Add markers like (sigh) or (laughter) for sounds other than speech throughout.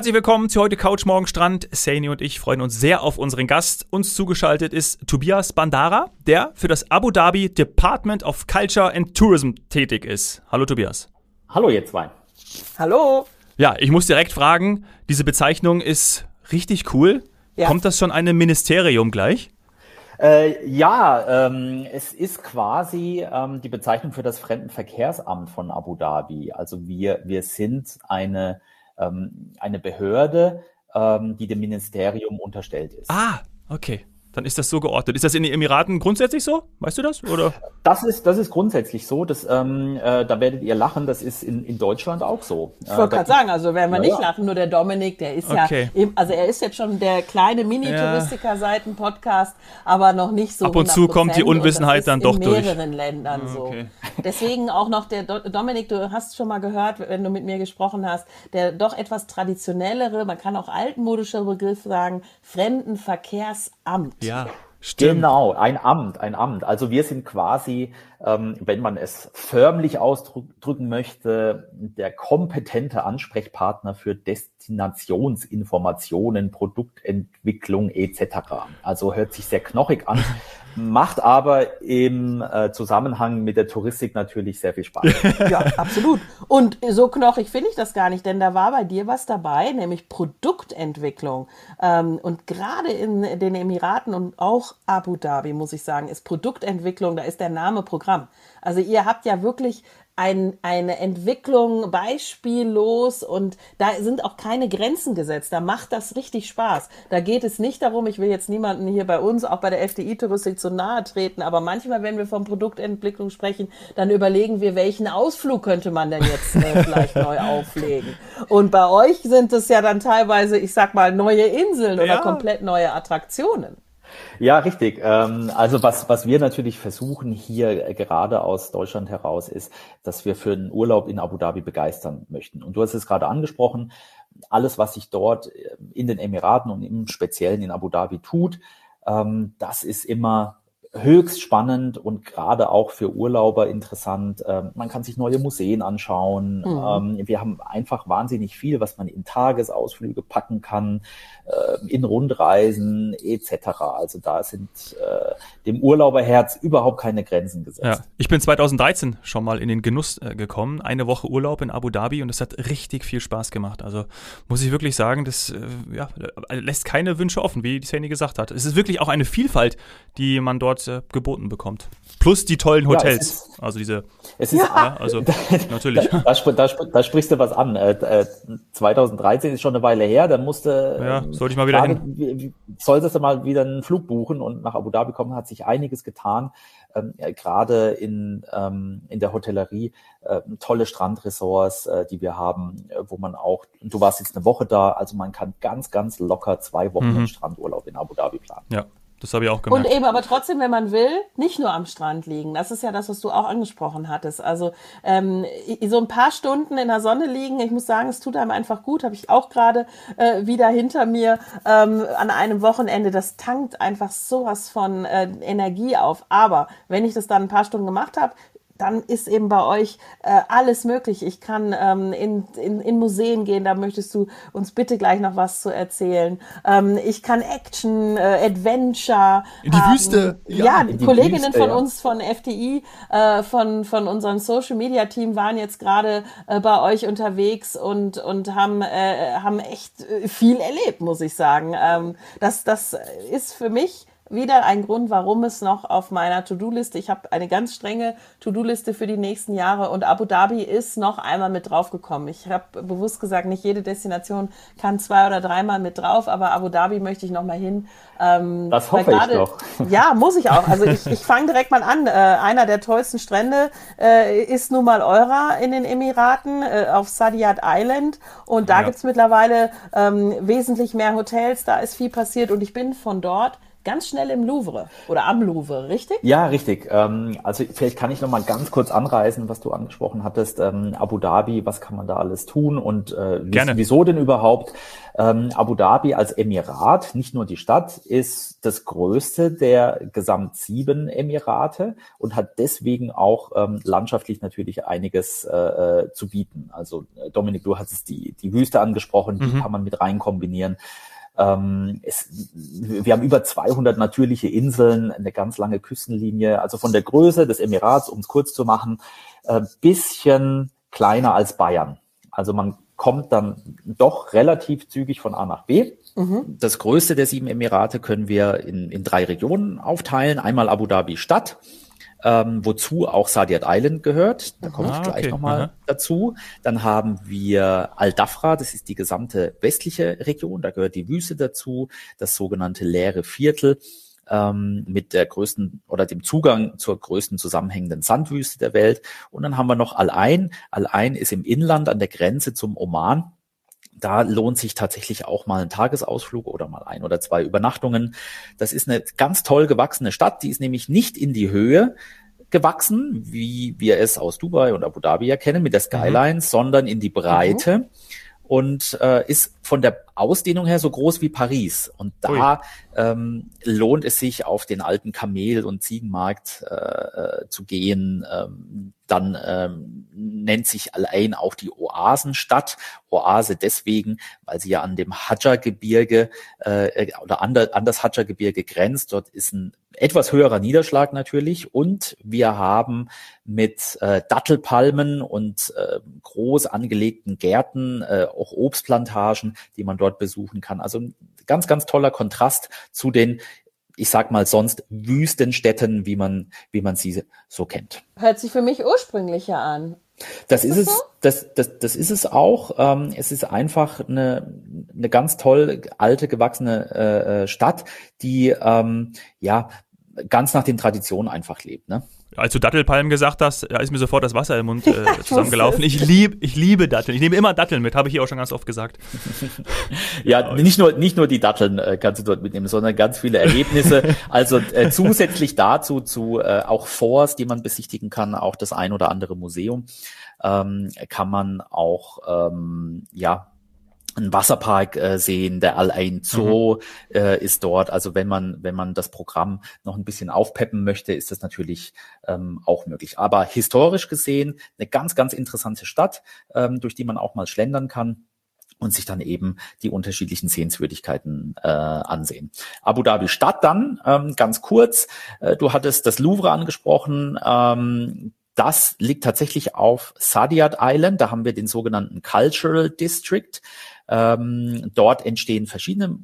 Herzlich willkommen zu heute Couch Morgen Strand. Saini und ich freuen uns sehr auf unseren Gast. Uns zugeschaltet ist Tobias Bandara, der für das Abu Dhabi Department of Culture and Tourism tätig ist. Hallo Tobias. Hallo ihr zwei. Hallo. Ja, ich muss direkt fragen, diese Bezeichnung ist richtig cool. Ja. Kommt das schon einem Ministerium gleich? Äh, ja, ähm, es ist quasi ähm, die Bezeichnung für das Fremdenverkehrsamt von Abu Dhabi. Also wir, wir sind eine, ähm, eine Behörde, ähm, die dem Ministerium unterstellt ist. Ah, okay dann ist das so geordnet. Ist das in den Emiraten grundsätzlich so? Weißt du das? Oder? Das ist, das ist grundsätzlich so. Das, ähm, äh, da werdet ihr lachen, das ist in, in Deutschland auch so. Ich wollte äh, gerade sagen, also werden wir ja, nicht lachen, nur der Dominik, der ist okay. ja, also er ist jetzt schon der kleine Mini-Touristiker-Seiten-Podcast, aber noch nicht so. Ab und zu kommt die Unwissenheit dann doch durch. In mehreren Ländern ah, okay. so. Deswegen auch noch der Dominik, du hast schon mal gehört, wenn du mit mir gesprochen hast, der doch etwas traditionellere, man kann auch altmodischer Begriff sagen, Fremdenverkehrsamt. Ja. Stimmt. Genau, ein Amt, ein Amt. Also wir sind quasi, ähm, wenn man es förmlich ausdrücken möchte, der kompetente Ansprechpartner für Destinationsinformationen, Produktentwicklung etc. Also hört sich sehr knochig an, macht aber im äh, Zusammenhang mit der Touristik natürlich sehr viel Spaß. (laughs) ja, absolut. Und so knochig finde ich das gar nicht, denn da war bei dir was dabei, nämlich Produktentwicklung. Ähm, und gerade in den Emiraten und auch Abu Dhabi, muss ich sagen, ist Produktentwicklung, da ist der Name Programm. Also ihr habt ja wirklich ein, eine Entwicklung beispiellos und da sind auch keine Grenzen gesetzt. Da macht das richtig Spaß. Da geht es nicht darum, ich will jetzt niemanden hier bei uns, auch bei der FDI-Touristik zu nahe treten, aber manchmal, wenn wir von Produktentwicklung sprechen, dann überlegen wir, welchen Ausflug könnte man denn jetzt äh, vielleicht neu (laughs) auflegen. Und bei euch sind es ja dann teilweise, ich sag mal, neue Inseln oder ja. komplett neue Attraktionen. Ja, richtig. Ähm, also was, was wir natürlich versuchen hier äh, gerade aus Deutschland heraus ist, dass wir für einen Urlaub in Abu Dhabi begeistern möchten. Und du hast es gerade angesprochen, alles, was sich dort äh, in den Emiraten und im Speziellen in Abu Dhabi tut, ähm, das ist immer höchst spannend und gerade auch für Urlauber interessant. Ähm, man kann sich neue Museen anschauen. Mhm. Ähm, wir haben einfach wahnsinnig viel, was man in Tagesausflüge packen kann, äh, in Rundreisen etc. Also da sind äh, dem Urlauberherz überhaupt keine Grenzen gesetzt. Ja. Ich bin 2013 schon mal in den Genuss äh, gekommen, eine Woche Urlaub in Abu Dhabi und es hat richtig viel Spaß gemacht. Also muss ich wirklich sagen, das äh, ja, lässt keine Wünsche offen, wie die Sandy gesagt hat. Es ist wirklich auch eine Vielfalt, die man dort äh, geboten bekommt. Plus die tollen Hotels. Ja, ist, also diese. Es ist, ja, also (laughs) natürlich. Da, da, da, sprichst du was an. Äh, 2013 äh, ist schon eine Weile her, dann musste. Ja, ähm, sollte ich mal wieder Frage, hin. Solltest du mal wieder einen Flug buchen und nach Abu Dhabi kommen, hat sich einiges getan. Ähm, gerade in, ähm, in der Hotellerie äh, tolle Strandresorts, äh, die wir haben, äh, wo man auch, du warst jetzt eine Woche da, also man kann ganz, ganz locker zwei Wochen mhm. Strandurlaub in Abu Dhabi planen. Ja, das habe ich auch gemerkt. Und eben, aber trotzdem, wenn man will, nicht nur am Strand liegen. Das ist ja das, was du auch angesprochen hattest. Also ähm, so ein paar Stunden in der Sonne liegen, ich muss sagen, es tut einem einfach gut. Habe ich auch gerade äh, wieder hinter mir ähm, an einem Wochenende. Das tankt einfach sowas von äh, Energie auf. Aber wenn ich das dann ein paar Stunden gemacht habe, dann ist eben bei euch äh, alles möglich. Ich kann ähm, in, in, in Museen gehen, da möchtest du uns bitte gleich noch was zu erzählen. Ähm, ich kann Action, äh, Adventure. In die haben. Wüste. Ja, ja die Kolleginnen Wüste, von ja. uns von FDI, äh, von, von unserem Social Media Team waren jetzt gerade äh, bei euch unterwegs und, und haben, äh, haben echt äh, viel erlebt, muss ich sagen. Ähm, das, das ist für mich wieder ein Grund, warum es noch auf meiner To-Do-Liste, ich habe eine ganz strenge To-Do-Liste für die nächsten Jahre und Abu Dhabi ist noch einmal mit draufgekommen. Ich habe bewusst gesagt, nicht jede Destination kann zwei oder dreimal mit drauf, aber Abu Dhabi möchte ich noch mal hin. Ähm, das hoffe grade, ich doch. (laughs) Ja, muss ich auch. Also ich, ich fange direkt mal an. Äh, einer der tollsten Strände äh, ist nun mal eurer in den Emiraten äh, auf Sadiat Island und da ja. gibt's mittlerweile ähm, wesentlich mehr Hotels, da ist viel passiert und ich bin von dort ganz schnell im Louvre oder am Louvre, richtig? Ja, richtig. Ähm, also vielleicht kann ich noch mal ganz kurz anreißen, was du angesprochen hattest. Ähm, Abu Dhabi, was kann man da alles tun und äh, wieso denn überhaupt? Ähm, Abu Dhabi als Emirat, nicht nur die Stadt, ist das größte der gesamt sieben Emirate und hat deswegen auch ähm, landschaftlich natürlich einiges äh, äh zu bieten. Also äh, Dominik, du hast es die, die Wüste angesprochen, die mhm. kann man mit rein kombinieren. Ähm, es, wir haben über 200 natürliche Inseln, eine ganz lange Küstenlinie. Also von der Größe des Emirats, um es kurz zu machen, äh, bisschen kleiner als Bayern. Also man kommt dann doch relativ zügig von A nach B. Mhm. Das größte der sieben Emirate können wir in, in drei Regionen aufteilen. Einmal Abu Dhabi Stadt, ähm, wozu auch Sadiat Island gehört. Da komme ah, ich gleich okay. nochmal Aha. dazu. Dann haben wir Al-Dafra, das ist die gesamte westliche Region, da gehört die Wüste dazu, das sogenannte leere Viertel ähm, mit der größten oder dem Zugang zur größten zusammenhängenden Sandwüste der Welt. Und dann haben wir noch Al-Ain. Al-Ain ist im Inland an der Grenze zum Oman da lohnt sich tatsächlich auch mal ein Tagesausflug oder mal ein oder zwei Übernachtungen. Das ist eine ganz toll gewachsene Stadt, die ist nämlich nicht in die Höhe gewachsen, wie wir es aus Dubai und Abu Dhabi ja kennen mit der Skyline, mhm. sondern in die Breite. Mhm und äh, ist von der Ausdehnung her so groß wie Paris. Und da ähm, lohnt es sich, auf den alten Kamel- und Ziegenmarkt äh, äh, zu gehen. Ähm, dann ähm, nennt sich allein auch die Oasenstadt. Oase deswegen, weil sie ja an dem Hadja-Gebirge äh, oder an, der, an das Hadja-Gebirge grenzt. Dort ist ein etwas höherer Niederschlag natürlich und wir haben mit äh, Dattelpalmen und äh, groß angelegten Gärten, äh, auch Obstplantagen, die man dort besuchen kann. Also ein ganz, ganz toller Kontrast zu den ich sag mal sonst Wüstenstädten, wie man, wie man sie so kennt. Hört sich für mich ursprünglicher an. Das ist, ist es, so? das, das, das ist es auch. Ähm, es ist einfach eine, eine ganz toll alte, gewachsene äh, äh Stadt, die ähm, ja ganz nach den Traditionen einfach lebt. Ne? Als du Dattelpalmen gesagt hast, ist mir sofort das Wasser im Mund äh, (laughs) zusammengelaufen. Ich liebe, ich liebe Datteln. Ich nehme immer Datteln mit, habe ich hier auch schon ganz oft gesagt. (laughs) ja, nicht nur, nicht nur die Datteln äh, kannst du dort mitnehmen, sondern ganz viele Erlebnisse. (laughs) also äh, zusätzlich dazu zu äh, auch Forts, die man besichtigen kann, auch das ein oder andere Museum, ähm, kann man auch ähm, ja einen Wasserpark äh, sehen, der Al-Ain Zoo mhm. äh, ist dort. Also wenn man, wenn man das Programm noch ein bisschen aufpeppen möchte, ist das natürlich ähm, auch möglich. Aber historisch gesehen eine ganz, ganz interessante Stadt, ähm, durch die man auch mal schlendern kann und sich dann eben die unterschiedlichen Sehenswürdigkeiten äh, ansehen. Abu Dhabi Stadt dann, ähm, ganz kurz, äh, du hattest das Louvre angesprochen, ähm, das liegt tatsächlich auf Sadiat Island. Da haben wir den sogenannten Cultural District. Ähm, dort entstehen verschiedene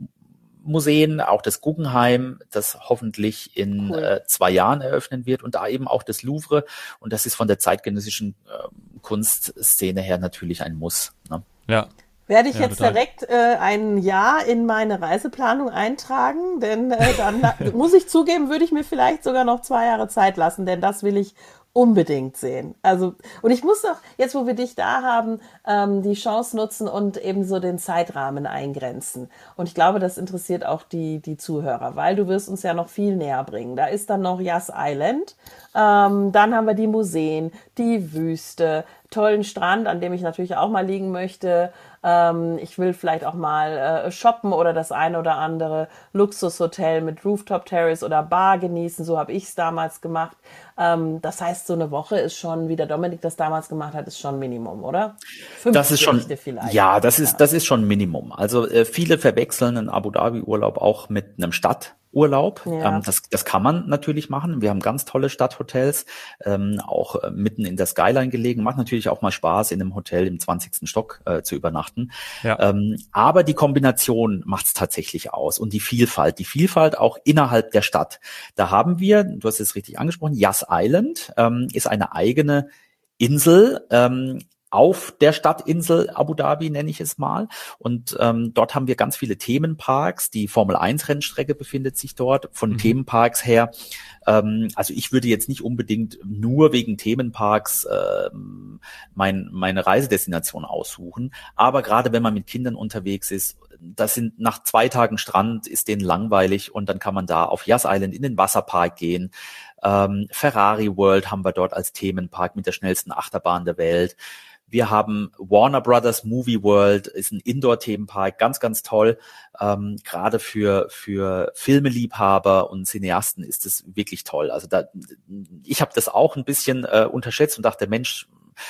Museen, auch das Guggenheim, das hoffentlich in cool. äh, zwei Jahren eröffnen wird und da eben auch das Louvre. Und das ist von der zeitgenössischen äh, Kunstszene her natürlich ein Muss. Ne? Ja. Werde ich ja, jetzt total. direkt äh, ein Jahr in meine Reiseplanung eintragen, denn äh, dann muss ich zugeben, würde ich mir vielleicht sogar noch zwei Jahre Zeit lassen, denn das will ich unbedingt sehen. Also, und ich muss doch, jetzt wo wir dich da haben, ähm, die Chance nutzen und eben so den Zeitrahmen eingrenzen. Und ich glaube, das interessiert auch die, die Zuhörer, weil du wirst uns ja noch viel näher bringen. Da ist dann noch Yas Island, ähm, dann haben wir die Museen, die Wüste, tollen Strand, an dem ich natürlich auch mal liegen möchte. Ähm, ich will vielleicht auch mal äh, shoppen oder das eine oder andere Luxushotel mit Rooftop Terrace oder Bar genießen. So habe ich es damals gemacht. Ähm, das heißt, so eine Woche ist schon, wie der Dominik das damals gemacht hat, ist schon Minimum, oder? Fünf das ist schon, vielleicht. Ja, das ist, das ist schon Minimum. Also äh, viele verwechseln einen Abu Dhabi Urlaub auch mit einem Stadt Urlaub. Ja. Ähm, das, das kann man natürlich machen. Wir haben ganz tolle Stadthotels, ähm, auch äh, mitten in der Skyline gelegen. Macht natürlich auch mal Spaß, in einem Hotel im 20. Stock äh, zu übernachten. Ja. Ähm, aber die Kombination macht es tatsächlich aus und die Vielfalt, die Vielfalt auch innerhalb der Stadt. Da haben wir, du hast es richtig angesprochen, Yas Island ähm, ist eine eigene Insel, ähm, auf der Stadtinsel Abu Dhabi, nenne ich es mal. Und ähm, dort haben wir ganz viele Themenparks. Die Formel 1 Rennstrecke befindet sich dort. Von mhm. Themenparks her ähm, also ich würde jetzt nicht unbedingt nur wegen Themenparks ähm, mein, meine Reisedestination aussuchen, aber gerade wenn man mit Kindern unterwegs ist, das sind nach zwei Tagen Strand ist denen langweilig und dann kann man da auf Yas Island in den Wasserpark gehen. Ähm, Ferrari World haben wir dort als Themenpark mit der schnellsten Achterbahn der Welt. Wir haben Warner Brothers Movie World, ist ein Indoor-Themenpark, ganz, ganz toll. Ähm, Gerade für, für Filmeliebhaber und Cineasten ist es wirklich toll. Also da, ich habe das auch ein bisschen äh, unterschätzt und dachte, Mensch,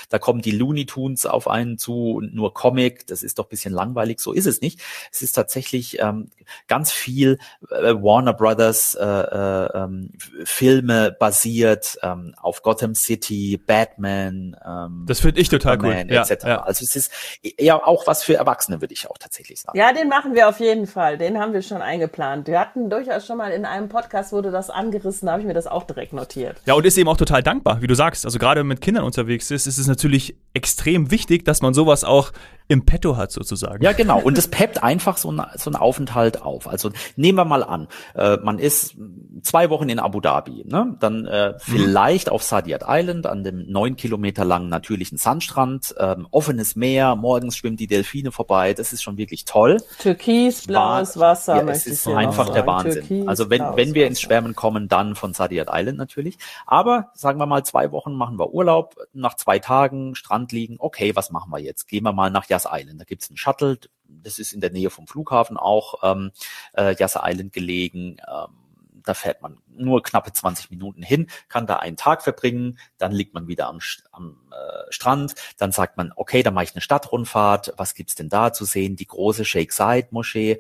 da kommen die Looney Tunes auf einen zu und nur Comic, das ist doch bisschen langweilig. So ist es nicht. Es ist tatsächlich ähm, ganz viel äh, Warner Brothers äh, äh, ähm, Filme basiert ähm, auf Gotham City, Batman. Ähm, das finde ich total Superman, cool. Ja, etc. Ja. Also es ist ja auch was für Erwachsene, würde ich auch tatsächlich sagen. Ja, den machen wir auf jeden Fall. Den haben wir schon eingeplant. Wir hatten durchaus schon mal in einem Podcast wurde das angerissen, da habe ich mir das auch direkt notiert. Ja, und ist eben auch total dankbar, wie du sagst. Also gerade mit Kindern unterwegs ist, ist ist es natürlich extrem wichtig, dass man sowas auch im Petto hat sozusagen. Ja, genau. Und es peppt einfach so, ein, so einen Aufenthalt auf. Also nehmen wir mal an, äh, man ist zwei Wochen in Abu Dhabi, ne? dann äh, mhm. vielleicht auf Sadiat Island an dem neun Kilometer langen natürlichen Sandstrand, ähm, offenes Meer, morgens schwimmen die Delfine vorbei, das ist schon wirklich toll. Türkis, blaues Wasser. Ja, es ist einfach der Wahnsinn. Türkis, also wenn, wenn wir ins Schwärmen kommen, dann von Sadiat Island natürlich. Aber sagen wir mal, zwei Wochen machen wir Urlaub, nach zwei Tagen Strand liegen, okay, was machen wir jetzt? Gehen wir mal nach Yas Island. Da gibt's einen Shuttle, das ist in der Nähe vom Flughafen auch, ähm, äh, Yas Island gelegen. Ähm, da fährt man nur knappe 20 Minuten hin, kann da einen Tag verbringen, dann liegt man wieder am, am äh, Strand, dann sagt man, okay, dann mache ich eine Stadtrundfahrt, was gibt's denn da zu sehen? Die große Sheikh Zayed Moschee,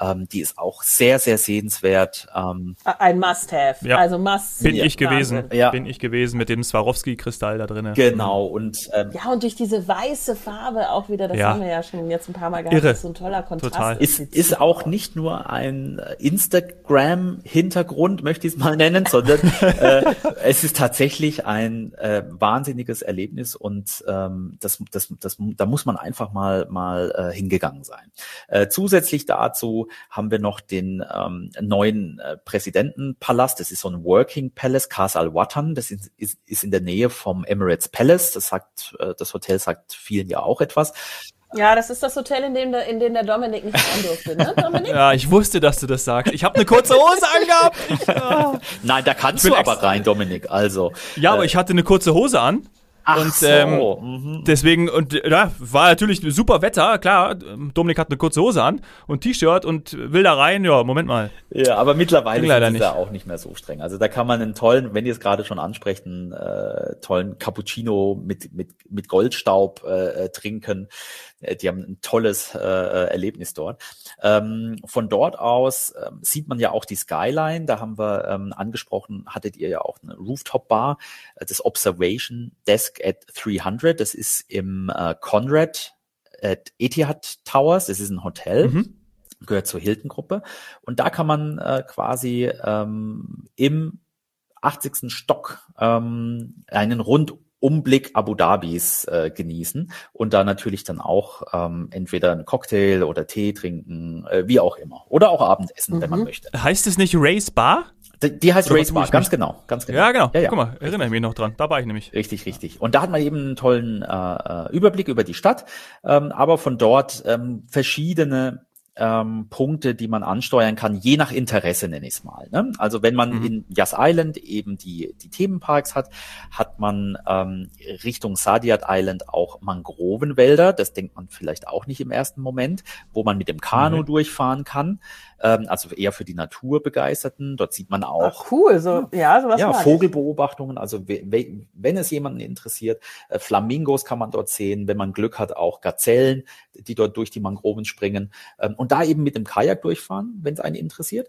ähm, die ist auch sehr, sehr sehenswert. Ähm, Ein Must-Have, ja. also Must. Bin ich gewesen, ja. bin ich gewesen mit dem Swarovski-Kristall da drinnen. Genau und ähm, ja und durch diese weiße Farbe auch wieder, das ja. haben wir ja schon jetzt ein paar Mal gehabt, Irre. so ein toller Kontrast. Total. Ist, ist auch nicht nur ein Instagram-Hintergrund, möchte ich es mal (laughs) nennen, sondern äh, es ist tatsächlich ein äh, wahnsinniges Erlebnis und ähm, das, das, das, da muss man einfach mal mal äh, hingegangen sein. Äh, zusätzlich dazu haben wir noch den ähm, neuen äh, Präsidentenpalast. Das ist so ein Working Palace, Kas Al Watan. Das ist, ist, ist in der Nähe vom Emirates Palace. Das sagt, äh, das Hotel sagt vielen ja auch etwas. Ja, das ist das Hotel, in dem der, in dem der Dominik nicht rein durfte, ne, Dominik? (laughs) ja, ich wusste, dass du das sagst. Ich habe eine kurze Hose angehabt. Ich. (laughs) Nein, da kannst du aber rein, Dominik. Also. Ja, äh, aber ich hatte eine kurze Hose an. Ach und so. ähm, mhm. deswegen, und ja, war natürlich super Wetter, klar. Dominik hat eine kurze Hose an und T-Shirt und will da rein, ja, Moment mal. Ja, aber mittlerweile ist es da auch nicht mehr so streng. Also da kann man einen tollen, wenn ihr es gerade schon ansprecht, einen äh, tollen Cappuccino mit, mit, mit Goldstaub äh, trinken. Äh, die haben ein tolles äh, Erlebnis dort. Ähm, von dort aus ähm, sieht man ja auch die Skyline. Da haben wir ähm, angesprochen, hattet ihr ja auch eine Rooftop-Bar, äh, das Observation Desk at 300. Das ist im äh, Conrad at Etihad Towers. Das ist ein Hotel. Mhm. Gehört zur Hilton-Gruppe. Und da kann man äh, quasi ähm, im 80. Stock ähm, einen rund Umblick Abu Dhabis äh, genießen und da natürlich dann auch ähm, entweder einen Cocktail oder Tee trinken, äh, wie auch immer. Oder auch Abendessen, mhm. wenn man mhm. möchte. Heißt es nicht Race Bar? Die, die heißt Race Bar, ganz genau, ganz genau. Ja, genau. Ja, ja. Guck mal, erinnere ich mich noch dran. Da war ich nämlich. Richtig, richtig. Und da hat man eben einen tollen äh, äh Überblick über die Stadt, ähm, aber von dort ähm, verschiedene ähm, Punkte, die man ansteuern kann, je nach Interesse nenne ich es mal. Ne? Also wenn man mhm. in Yas Island eben die, die Themenparks hat, hat man ähm, Richtung Sadiat Island auch Mangrovenwälder, das denkt man vielleicht auch nicht im ersten Moment, wo man mit dem Kanu mhm. durchfahren kann ähm, also eher für die Naturbegeisterten. Dort sieht man auch Ach, cool, so ja, sowas ja Vogelbeobachtungen. Also wenn es jemanden interessiert, äh, Flamingos kann man dort sehen. Wenn man Glück hat, auch Gazellen, die dort durch die Mangroven springen ähm, und da eben mit dem Kajak durchfahren, wenn es einen interessiert.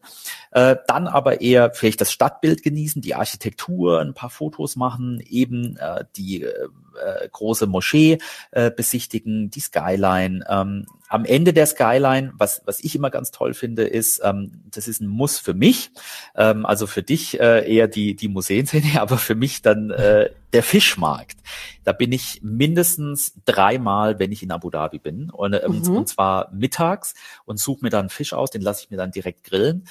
Äh, dann aber eher vielleicht das Stadtbild genießen, die Architektur, ein paar Fotos machen, eben äh, die äh, äh große Moschee äh, besichtigen, die Skyline. Ähm, am Ende der Skyline, was, was ich immer ganz toll finde, ist, ähm, das ist ein Muss für mich, ähm, also für dich äh, eher die, die Museenszene, (laughs) aber für mich dann äh, der Fischmarkt. Da bin ich mindestens dreimal, wenn ich in Abu Dhabi bin, und, ähm, mhm. und zwar mittags und suche mir dann Fisch aus, den lasse ich mir dann direkt grillen.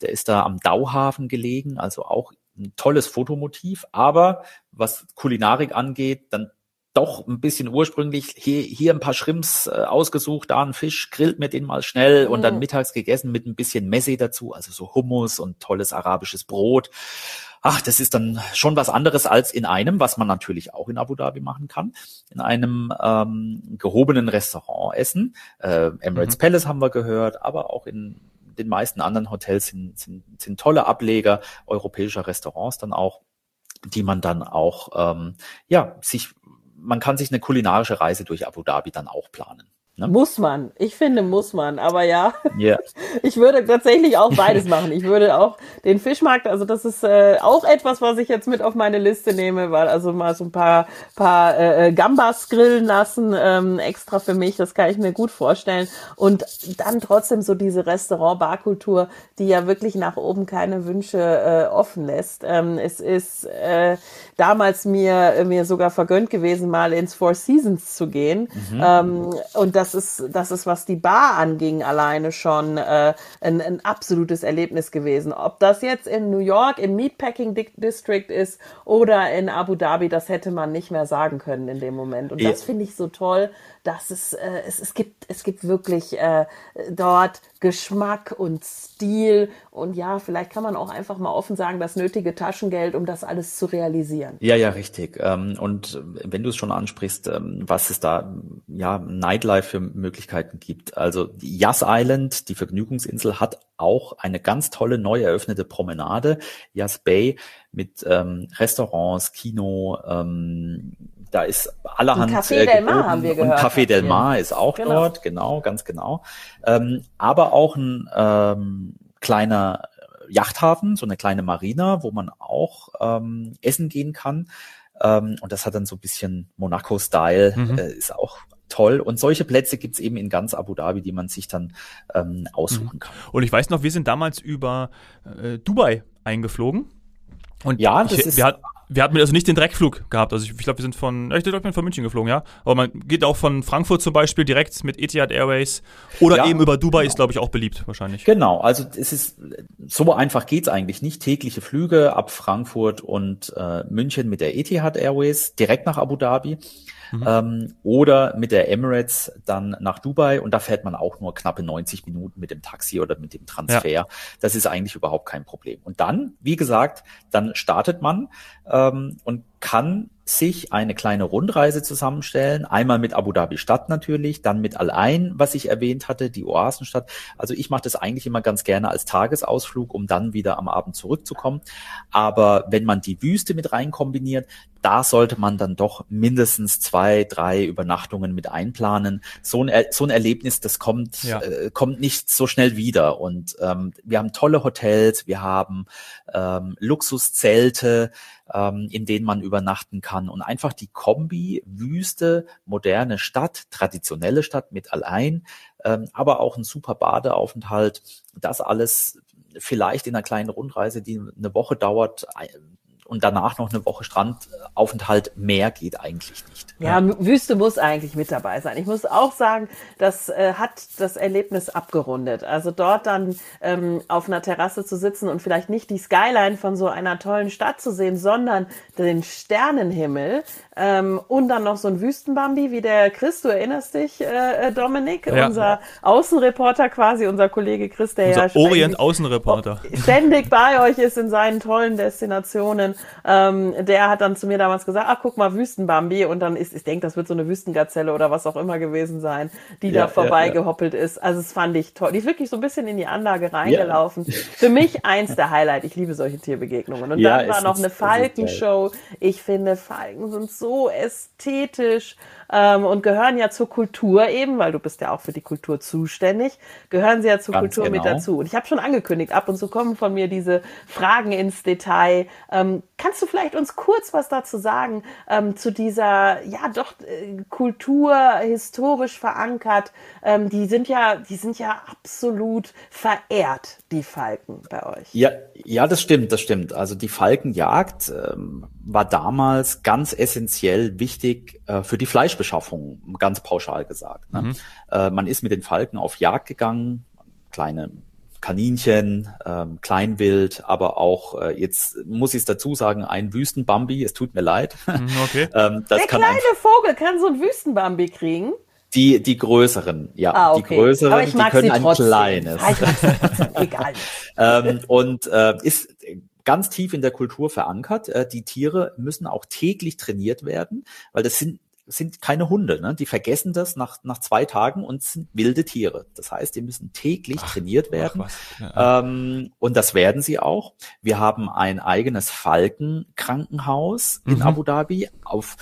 Der ist da am Dauhafen gelegen, also auch ein tolles Fotomotiv, aber was Kulinarik angeht, dann doch ein bisschen ursprünglich hier, hier ein paar Shrimps äh, ausgesucht, da ein Fisch, grillt mir den mal schnell und dann mhm. mittags gegessen mit ein bisschen Messi dazu, also so Hummus und tolles arabisches Brot. Ach, das ist dann schon was anderes als in einem, was man natürlich auch in Abu Dhabi machen kann, in einem ähm, gehobenen Restaurant essen. Äh, Emirates mhm. Palace haben wir gehört, aber auch in den meisten anderen Hotels sind, sind, sind tolle Ableger europäischer Restaurants dann auch die man dann auch, ähm, ja, sich, man kann sich eine kulinarische Reise durch Abu Dhabi dann auch planen. Ne? Muss man. Ich finde, muss man. Aber ja, yeah. (laughs) ich würde tatsächlich auch beides (laughs) machen. Ich würde auch den Fischmarkt, also das ist äh, auch etwas, was ich jetzt mit auf meine Liste nehme, weil also mal so ein paar, paar äh, äh, Gambas grillen lassen, ähm, extra für mich, das kann ich mir gut vorstellen. Und dann trotzdem so diese Restaurant-Barkultur, die ja wirklich nach oben keine Wünsche äh, offen lässt. Ähm, es ist äh, damals mir, mir sogar vergönnt gewesen, mal ins Four Seasons zu gehen. Mhm. Ähm, und das das ist, das ist, was die Bar anging, alleine schon äh, ein, ein absolutes Erlebnis gewesen. Ob das jetzt in New York im Meatpacking District ist oder in Abu Dhabi, das hätte man nicht mehr sagen können in dem Moment. Und das finde ich so toll, dass es, äh, es, es gibt, es gibt wirklich äh, dort Geschmack und Stil und ja, vielleicht kann man auch einfach mal offen sagen, das nötige Taschengeld, um das alles zu realisieren. Ja, ja, richtig. Ähm, und wenn du es schon ansprichst, ähm, was es da ja Nightlife für Möglichkeiten gibt. Also Yas Island, die Vergnügungsinsel, hat auch eine ganz tolle neu eröffnete Promenade, Yas Bay, mit ähm, Restaurants, Kino, ähm, da ist allerhand. Café äh, Del Mar haben wir gehört. Und Café Del Mar ist auch genau. dort, genau, ganz genau. Ähm, aber auch ein ähm, kleiner Yachthafen, so eine kleine Marina, wo man auch ähm, essen gehen kann. Ähm, und das hat dann so ein bisschen Monaco-Style, mhm. äh, ist auch toll. Und solche Plätze gibt's eben in ganz Abu Dhabi, die man sich dann ähm, aussuchen mhm. kann. Und ich weiß noch, wir sind damals über äh, Dubai eingeflogen. Und ja, das ich, ist. Wir, wir hatten also nicht den Dreckflug gehabt. Also ich, ich glaube, wir sind von, ich glaube, von München geflogen, ja. Aber man geht auch von Frankfurt zum Beispiel direkt mit Etihad Airways oder ja, eben über Dubai genau. ist, glaube ich, auch beliebt wahrscheinlich. Genau, also es ist so einfach geht's eigentlich nicht. Tägliche Flüge ab Frankfurt und äh, München mit der Etihad Airways direkt nach Abu Dhabi. Mhm. Ähm, oder mit der Emirates dann nach Dubai und da fährt man auch nur knappe 90 Minuten mit dem Taxi oder mit dem Transfer. Ja. Das ist eigentlich überhaupt kein Problem. Und dann, wie gesagt, dann startet man ähm, und kann sich eine kleine Rundreise zusammenstellen. Einmal mit Abu Dhabi Stadt natürlich, dann mit Al-Ain, was ich erwähnt hatte, die Oasenstadt. Also ich mache das eigentlich immer ganz gerne als Tagesausflug, um dann wieder am Abend zurückzukommen. Aber wenn man die Wüste mit rein kombiniert, da sollte man dann doch mindestens zwei, drei Übernachtungen mit einplanen. So ein, so ein Erlebnis, das kommt, ja. äh, kommt nicht so schnell wieder. Und ähm, wir haben tolle Hotels, wir haben ähm, Luxuszelte, ähm, in denen man übernachten kann. Und einfach die Kombi, Wüste, moderne Stadt, traditionelle Stadt mit allein, ähm, aber auch ein super Badeaufenthalt. Das alles vielleicht in einer kleinen Rundreise, die eine Woche dauert, und danach noch eine Woche Strandaufenthalt mehr geht eigentlich nicht. Ja, ja, Wüste muss eigentlich mit dabei sein. Ich muss auch sagen, das äh, hat das Erlebnis abgerundet. Also dort dann ähm, auf einer Terrasse zu sitzen und vielleicht nicht die Skyline von so einer tollen Stadt zu sehen, sondern den Sternenhimmel ähm, und dann noch so ein Wüstenbambi wie der Chris, du erinnerst dich, äh, äh Dominik, ja. unser Außenreporter quasi, unser Kollege Chris, der unser ja Orient-Außenreporter (laughs) ständig bei euch ist in seinen tollen Destinationen ähm, der hat dann zu mir damals gesagt, ach guck mal, Wüstenbambi. Und dann ist, ich denke, das wird so eine Wüstengazelle oder was auch immer gewesen sein, die ja, da vorbeigehoppelt ja, ja. ist. Also es fand ich toll. Die ist wirklich so ein bisschen in die Anlage reingelaufen. Für mich eins der Highlight. Ich liebe solche Tierbegegnungen. Und dann war noch eine Falkenshow. Ich finde, Falken sind so ästhetisch ähm, und gehören ja zur Kultur eben, weil du bist ja auch für die Kultur zuständig, gehören sie ja zur Ganz Kultur genau. mit dazu. Und ich habe schon angekündigt, ab und zu kommen von mir diese Fragen ins Detail. Ähm, kannst du vielleicht uns kurz was dazu sagen ähm, zu dieser, ja doch, äh, Kultur historisch verankert? Ähm, die sind ja, die sind ja absolut verehrt, die Falken bei euch. Ja, ja, das stimmt, das stimmt. Also die Falkenjagd ähm, war damals ganz essentiell wichtig äh, für die Fleischbeschaffung, ganz pauschal gesagt. Ne? Mhm. Äh, man ist mit den Falken auf Jagd gegangen, kleine Kaninchen, ähm, Kleinwild, aber auch, äh, jetzt muss ich es dazu sagen, ein Wüstenbambi, es tut mir leid. Mhm, okay. (laughs) ähm, das Der kann kleine Vogel kann so ein Wüstenbambi kriegen. die, die größeren, ja, Ah, die okay. größeren, Aber ich die mag können sie ein trotzdem. kleines. Ah, ich mag sie trotzdem. (laughs) Egal. ähm, und äh, ist ganz tief in der Kultur verankert. Äh, die Tiere müssen auch täglich trainiert werden, weil das sind sind keine Hunde, ne? die vergessen das nach, nach zwei Tagen und sind wilde Tiere. Das heißt, die müssen täglich trainiert werden. Ach. Ja. Ähm, und das werden sie auch. Wir haben ein eigenes Falkenkrankenhaus in Mhm. Abu Dhabi. Auf,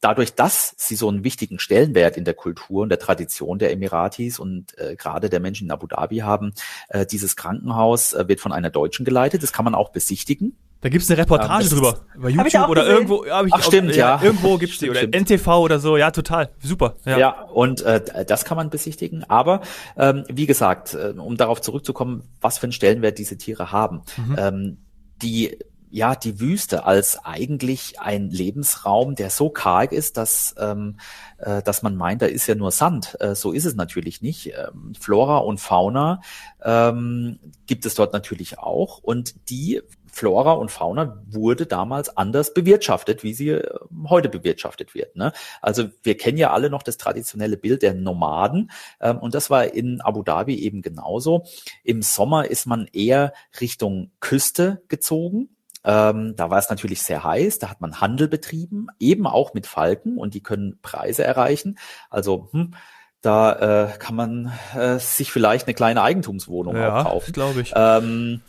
dadurch, dass sie so einen wichtigen Stellenwert in der Kultur und der Tradition der Emiratis und äh, gerade der Menschen in Abu Dhabi haben, äh, dieses Krankenhaus äh, wird von einer Deutschen geleitet. Das kann man auch besichtigen. Da gibt's eine Reportage Ähm, drüber. Über YouTube oder gesehen. irgendwo. hab ich Ach, stimmt, ja. Irgendwo gibt's die. Oder stimmt. NTV oder so. Ja, total. Super. Ja. Ja, und äh, das kann man besichtigen. Aber ähm, wie gesagt, äh, um darauf zurückzukommen, was für einen Stellenwert diese Tiere haben. Mhm. Ähm, die ja, die Wüste als eigentlich ein Lebensraum, der so karg ist, dass, ähm, äh, dass man meint, da ist ja nur Sand. Äh, so ist es natürlich nicht. Ähm, Flora und Fauna ähm, gibt es dort natürlich auch. Und die Flora und Fauna wurde damals anders bewirtschaftet, wie sie äh, heute bewirtschaftet wird. Ne? Also wir kennen ja alle noch das traditionelle Bild der Nomaden ähm, und das war in Abu Dhabi eben genauso. Im Sommer ist man eher Richtung Küste gezogen. Ähm, da war es natürlich sehr heiß, da hat man Handel betrieben, eben auch mit Falken und die können Preise erreichen. Also hm, da äh, kann man äh, sich vielleicht eine kleine Eigentumswohnung auch Ja, kaufen. glaube ich. Ähm,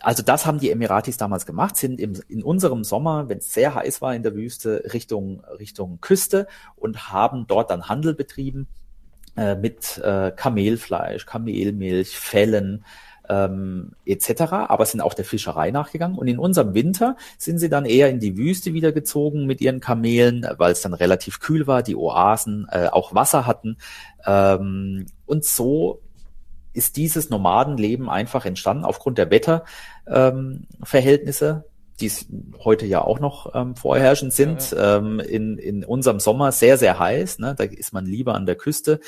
also das haben die Emiratis damals gemacht, sind im, in unserem Sommer, wenn es sehr heiß war in der Wüste, Richtung, Richtung Küste und haben dort dann Handel betrieben äh, mit äh, Kamelfleisch, Kamelmilch, Fellen ähm, etc., aber sind auch der Fischerei nachgegangen. Und in unserem Winter sind sie dann eher in die Wüste wieder gezogen mit ihren Kamelen, weil es dann relativ kühl war, die Oasen äh, auch Wasser hatten. Ähm, und so ist dieses Nomadenleben einfach entstanden aufgrund der Wetterverhältnisse, ähm, die es heute ja auch noch ähm, vorherrschend sind. Ähm, in, in unserem Sommer sehr, sehr heiß. Ne? Da ist man lieber an der Küste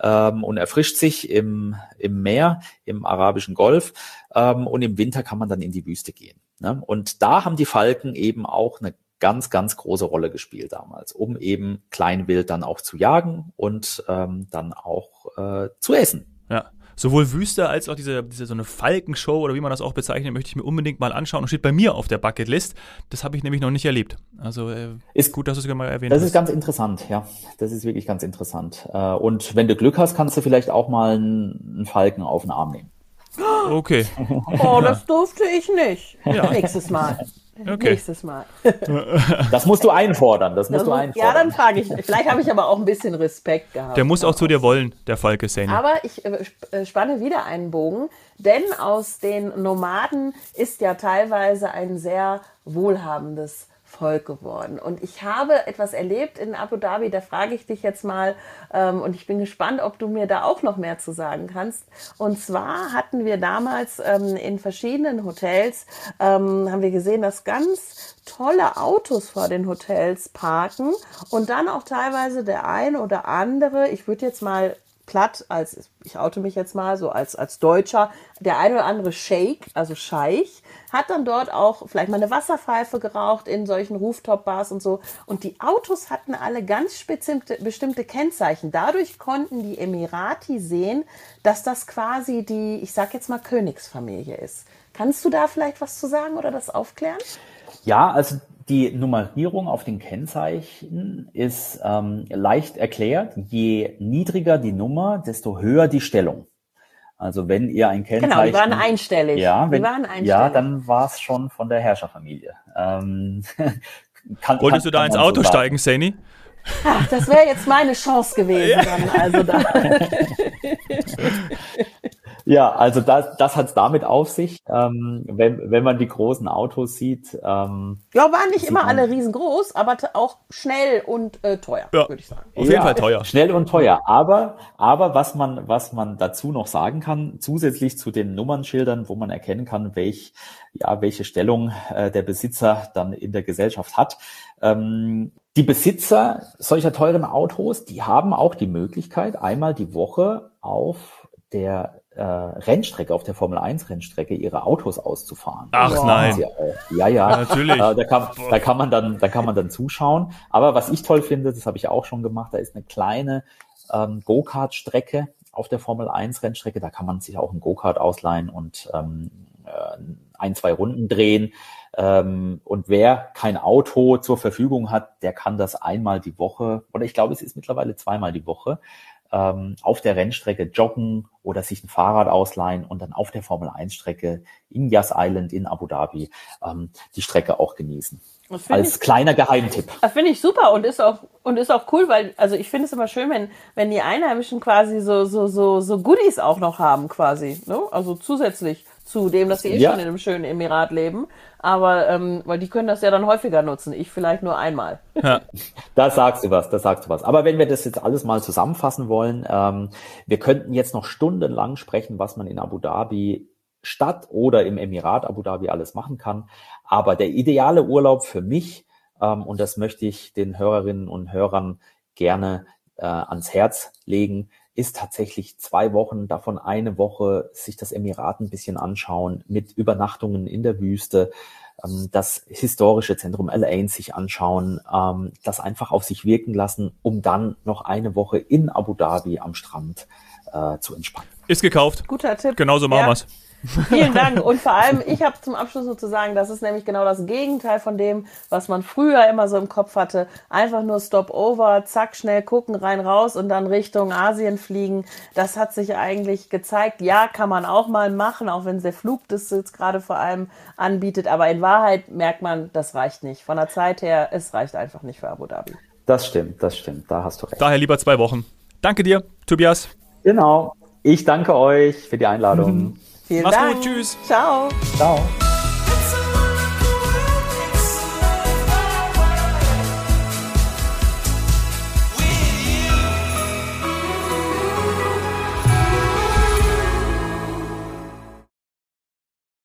ähm, und erfrischt sich im, im Meer, im arabischen Golf. Ähm, und im Winter kann man dann in die Wüste gehen. Ne? Und da haben die Falken eben auch eine ganz, ganz große Rolle gespielt damals, um eben Kleinwild dann auch zu jagen und ähm, dann auch äh, zu essen. Ja. Sowohl Wüste als auch diese, diese so eine Falkenshow oder wie man das auch bezeichnet, möchte ich mir unbedingt mal anschauen und steht bei mir auf der Bucketlist. Das habe ich nämlich noch nicht erlebt. Also äh, Ist- gut, dass du es mal erwähnt Das hast. ist ganz interessant, ja. Das ist wirklich ganz interessant. Äh, Und wenn du Glück hast, kannst du vielleicht auch mal einen einen Falken auf den Arm nehmen. okay. (laughs) Oh, das durfte ich nicht. Ja. Nächstes Mal. Okay. Nächstes Mal. (laughs) Das musst du einfordern. Das musst du ja, einfordern. dann frage ich. Vielleicht habe ich aber auch ein bisschen Respekt gehabt. Der muss auch zu dir wollen, der Falke Sani. Aber ich äh, äh, spanne wieder einen Bogen, denn aus den Nomaden ist ja teilweise ein sehr wohlhabendes Volk geworden. Und ich habe etwas erlebt in Abu Dhabi, da frage ich dich jetzt mal, ähm, und ich bin gespannt, ob du mir da auch noch mehr zu sagen kannst. Und zwar hatten wir damals ähm, in verschiedenen Hotels, ähm, haben wir gesehen, dass ganz tolle Autos vor den Hotels parken und dann auch teilweise der eine oder andere, ich würde jetzt mal platt, als ich oute mich jetzt mal so als, als Deutscher, der eine oder andere Sheikh, also Scheich, hat dann dort auch vielleicht mal eine Wasserpfeife geraucht in solchen Rooftop-Bars und so. Und die Autos hatten alle ganz bestimmte, bestimmte Kennzeichen. Dadurch konnten die Emirati sehen, dass das quasi die, ich sag jetzt mal, Königsfamilie ist. Kannst du da vielleicht was zu sagen oder das aufklären? Ja, also die Nummerierung auf den Kennzeichen ist ähm, leicht erklärt. Je niedriger die Nummer, desto höher die Stellung. Also wenn ihr ein Kennzeichen... Genau, die waren einstellig. Ja, die wenn, waren einstellig. ja dann war es schon von der Herrscherfamilie. Ähm, (laughs) kann, Wolltest kann- du da ins so Auto sagen. steigen, Sani? Ach, das wäre jetzt meine Chance gewesen (laughs) dann. Also da. (laughs) Ja, also das, das hat es damit auf sich. Ähm, wenn, wenn man die großen Autos sieht, ähm, Ja, waren nicht immer alle riesengroß, aber auch schnell und äh, teuer, Ja. würde ich sagen. Auf jeden Fall teuer. Schnell und teuer. Aber, aber was man, was man dazu noch sagen kann, zusätzlich zu den Nummernschildern, wo man erkennen kann, welch, ja, welche Stellung äh, der Besitzer dann in der Gesellschaft hat. Ähm, die Besitzer solcher teuren Autos, die haben auch die Möglichkeit, einmal die Woche auf der äh, Rennstrecke, auf der Formel 1 Rennstrecke, ihre Autos auszufahren. Ach Das nein. Ja, ja. Natürlich. Äh, da, kann, da kann man dann, da kann man dann zuschauen. Aber was ich toll finde, das habe ich auch schon gemacht, da ist eine kleine ähm, Go-Kart-Strecke auf der Formel 1 Rennstrecke. Da kann man sich auch ein Go-Kart ausleihen und ähm, äh, ein, zwei Runden drehen. Ähm, und wer kein Auto zur Verfügung hat, der kann das einmal die Woche, oder ich glaube, es ist mittlerweile zweimal die Woche, ähm, auf der Rennstrecke joggen oder sich ein Fahrrad ausleihen und dann auf der Formel 1 Strecke in Yas Island in Abu Dhabi ähm, die Strecke auch genießen. Als ich, kleiner Geheimtipp. das finde ich super und ist auch und ist auch cool, weil also ich finde es immer schön, wenn wenn die Einheimischen quasi so so so so Goodies auch noch haben quasi, ne? Also zusätzlich zu dem, dass sie eh Ja. schon in einem schönen Emirat leben, aber ähm, weil die können das ja dann häufiger nutzen, ich vielleicht nur einmal. Ja. (laughs) Da sagst du was, da sagst du was. Aber wenn wir das jetzt alles mal zusammenfassen wollen, ähm, wir könnten jetzt noch stundenlang sprechen, was man in Abu Dhabi Stadt oder im Emirat Abu Dhabi alles machen kann. Aber der ideale Urlaub für mich, ähm, und das möchte ich den Hörerinnen und Hörern gerne äh, ans Herz legen, ist tatsächlich zwei Wochen, davon eine Woche sich das Emirat ein bisschen anschauen, mit Übernachtungen in der Wüste, ähm, das historische Zentrum Al Ain sich anschauen, ähm, das einfach auf sich wirken lassen, um dann noch eine Woche in Abu Dhabi am Strand äh, zu entspannen. Ist gekauft. Guter Tipp. Genauso machen Ja. wir's. Vielen Dank. Und vor allem, ich habe zum Abschluss noch zu sagen, das ist nämlich genau das Gegenteil von dem, was man früher immer so im Kopf hatte. Einfach nur Stop-over, zack, schnell gucken, rein, raus und dann Richtung Asien fliegen. Das hat sich eigentlich gezeigt. Ja, kann man auch mal machen, auch wenn der Flug das jetzt gerade vor allem anbietet. Aber in Wahrheit merkt man, das reicht nicht. Von der Zeit her, es reicht einfach nicht für Abu Dhabi. Das stimmt, das stimmt, da hast du recht. Daher lieber zwei Wochen. Danke dir, Tobias. Genau. Ich danke euch für die Einladung. (laughs) Vielen Mach's Dank. gut, tschüss. Ciao. Ciao.